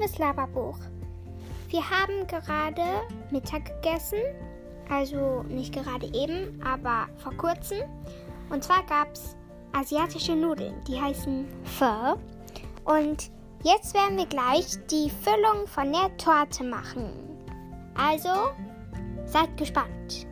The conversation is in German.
liebes Laberbuch. Wir haben gerade Mittag gegessen. Also nicht gerade eben, aber vor kurzem. Und zwar gab es asiatische Nudeln. Die heißen Pho. Und jetzt werden wir gleich die Füllung von der Torte machen. Also, seid gespannt.